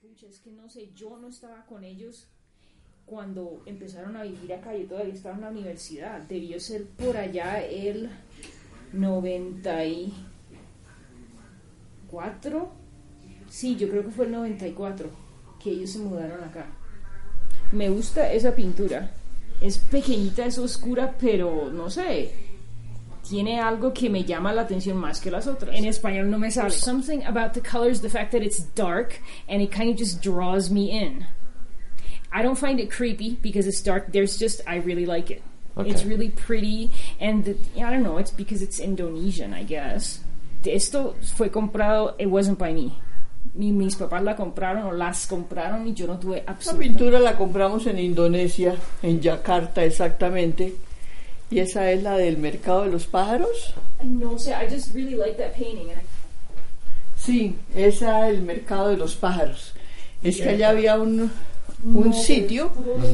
pucha, es que no sé, yo no estaba con ellos cuando empezaron a vivir acá, yo todavía estaba en la universidad, debió ser por allá el 94, sí, yo creo que fue el 94 que ellos se mudaron acá. Me gusta esa pintura, es pequeñita, es oscura, pero no sé, tiene algo que me llama la atención más que las otras. En español no me sale. Something about the colors, the fact that it's dark and it kind of just draws me in. I don't find it creepy because it's dark. There's just I really like it. Okay. It's really pretty and the, I don't know. It's because it's Indonesian, I guess. Esto fue comprado. It wasn't by me. Mi, mis papás la compraron o las compraron y yo no tuve Esta absolutamente. pintura la compramos en Indonesia, en Yakarta exactamente. Y esa es la del mercado de los pájaros. No sé. I just really like that painting. Sí, esa el mercado de los pájaros. Es que allá había un, un sitio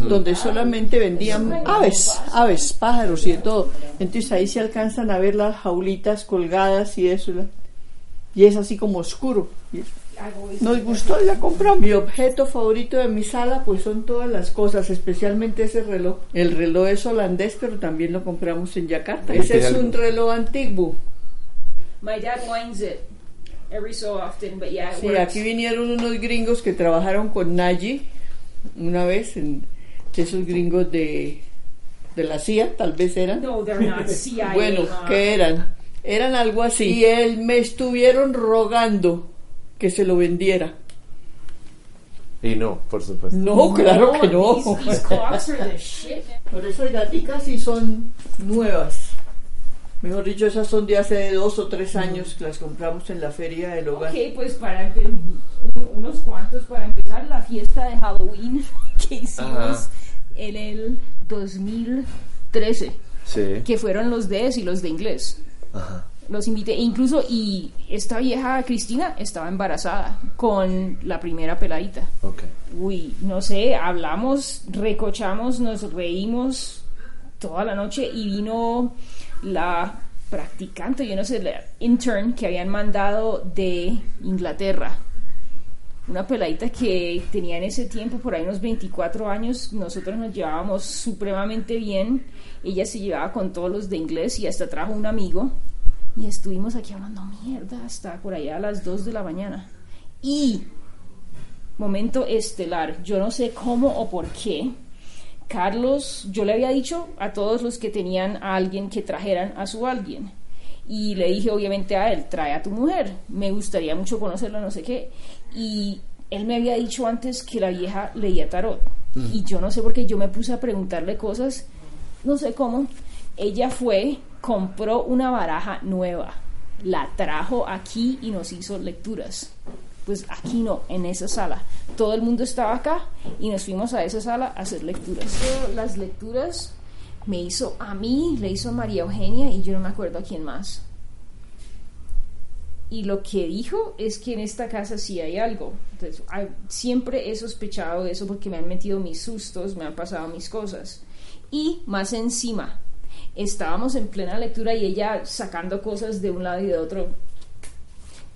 donde solamente vendían aves, aves, pájaros y de todo. Entonces ahí se alcanzan a ver las jaulitas colgadas y eso. Y es así como oscuro. Nos gustó y la compramos. Mi objeto favorito de mi sala pues son todas las cosas, especialmente ese reloj. El reloj es holandés, pero también lo compramos en Yakarta. ¿Y Ese es un reloj antiguo. My dad winds it every so often, but yeah, it Sí, works. aquí vinieron unos gringos que trabajaron con Naji una vez, en, esos gringos de, de la CIA, tal vez eran. No, they're not CIA. bueno, ma. ¿qué eran? Eran algo así. Y él me estuvieron rogando que se lo vendiera. Y no, por supuesto. No, claro que no. Por eso hay gaticas sí son nuevas. Mejor dicho, esas son de hace dos o tres años que las compramos en la feria del hogar. Ok, pues para unos cuantos para empezar la fiesta de Halloween que hicimos Ajá. en el 2013, Sí. que fueron los de y los de inglés. Ajá. Los invité, e incluso, y esta vieja Cristina estaba embarazada con la primera peladita. Ok. Uy, no sé, hablamos, recochamos, nos reímos toda la noche y vino la practicante, yo no sé, la intern que habían mandado de Inglaterra. Una peladita que tenía en ese tiempo por ahí unos 24 años, nosotros nos llevábamos supremamente bien, ella se llevaba con todos los de inglés y hasta trajo un amigo y estuvimos aquí hablando mierda hasta por allá a las 2 de la mañana. Y momento estelar. Yo no sé cómo o por qué. Carlos, yo le había dicho a todos los que tenían a alguien que trajeran a su alguien. Y le dije obviamente a él, trae a tu mujer, me gustaría mucho conocerla, no sé qué. Y él me había dicho antes que la vieja leía tarot. Y yo no sé por qué yo me puse a preguntarle cosas, no sé cómo. Ella fue, compró una baraja nueva, la trajo aquí y nos hizo lecturas. Pues aquí no, en esa sala. Todo el mundo estaba acá y nos fuimos a esa sala a hacer lecturas. Las lecturas me hizo a mí, le hizo a María Eugenia y yo no me acuerdo a quién más. Y lo que dijo es que en esta casa sí hay algo. Entonces, siempre he sospechado eso porque me han metido mis sustos, me han pasado mis cosas. Y más encima, estábamos en plena lectura y ella sacando cosas de un lado y de otro.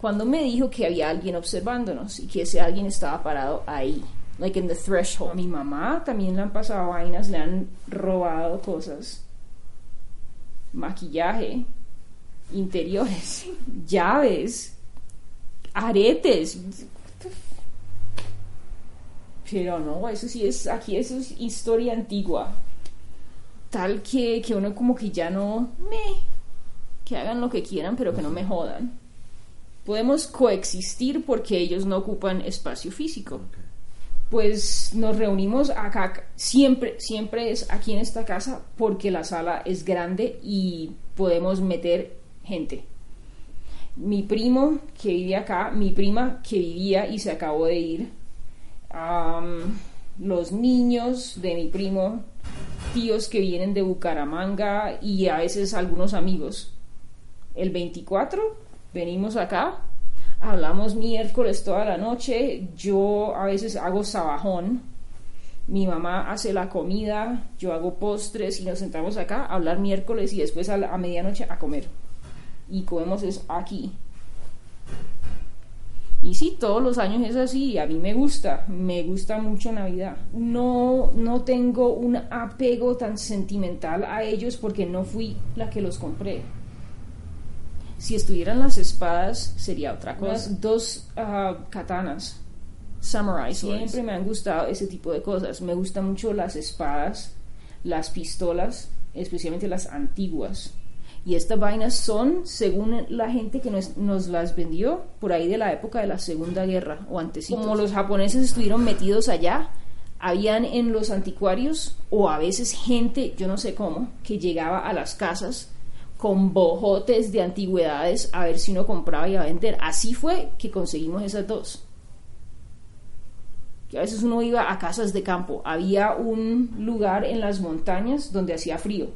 Cuando me dijo que había alguien observándonos y que ese alguien estaba parado ahí, like in the threshold. A mi mamá también le han pasado vainas, le han robado cosas, maquillaje, interiores, llaves, aretes. Pero no, eso sí es, aquí eso es historia antigua. Tal que, que uno como que ya no, me, que hagan lo que quieran, pero que no me jodan. Podemos coexistir porque ellos no ocupan espacio físico. Pues nos reunimos acá, siempre, siempre es aquí en esta casa porque la sala es grande y podemos meter gente. Mi primo que vive acá, mi prima que vivía y se acabó de ir, los niños de mi primo, tíos que vienen de Bucaramanga y a veces algunos amigos. El 24 venimos acá, hablamos miércoles toda la noche, yo a veces hago sabajón, mi mamá hace la comida, yo hago postres y nos sentamos acá a hablar miércoles y después a, la- a medianoche a comer. Y comemos es aquí. Y sí, todos los años es así, a mí me gusta, me gusta mucho Navidad. No, no tengo un apego tan sentimental a ellos porque no fui la que los compré. Si estuvieran las espadas sería otra cosa. Dos uh, katanas, samurai, siempre me han gustado ese tipo de cosas. Me gustan mucho las espadas, las pistolas, especialmente las antiguas y estas vainas son, según la gente que nos, nos, las vendió, por ahí de la época de la Segunda Guerra o antes. Como los japoneses estuvieron metidos allá, habían en los anticuarios o a veces gente, yo no sé cómo, que llegaba a las casas con bojotes de antigüedades a ver si uno compraba y a vender. Así fue que conseguimos esas dos. Que a veces uno iba a casas de campo. Había un lugar en las montañas donde hacía frío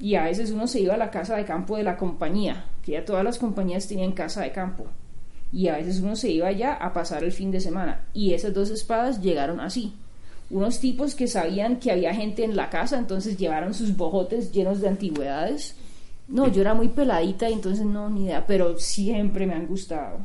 y a veces uno se iba a la casa de campo de la compañía, que ya todas las compañías tenían casa de campo. Y a veces uno se iba allá a pasar el fin de semana. Y esas dos espadas llegaron así. Unos tipos que sabían que había gente en la casa, entonces llevaron sus bojotes llenos de antigüedades. No, yo era muy peladita y entonces no, ni idea, pero siempre me han gustado.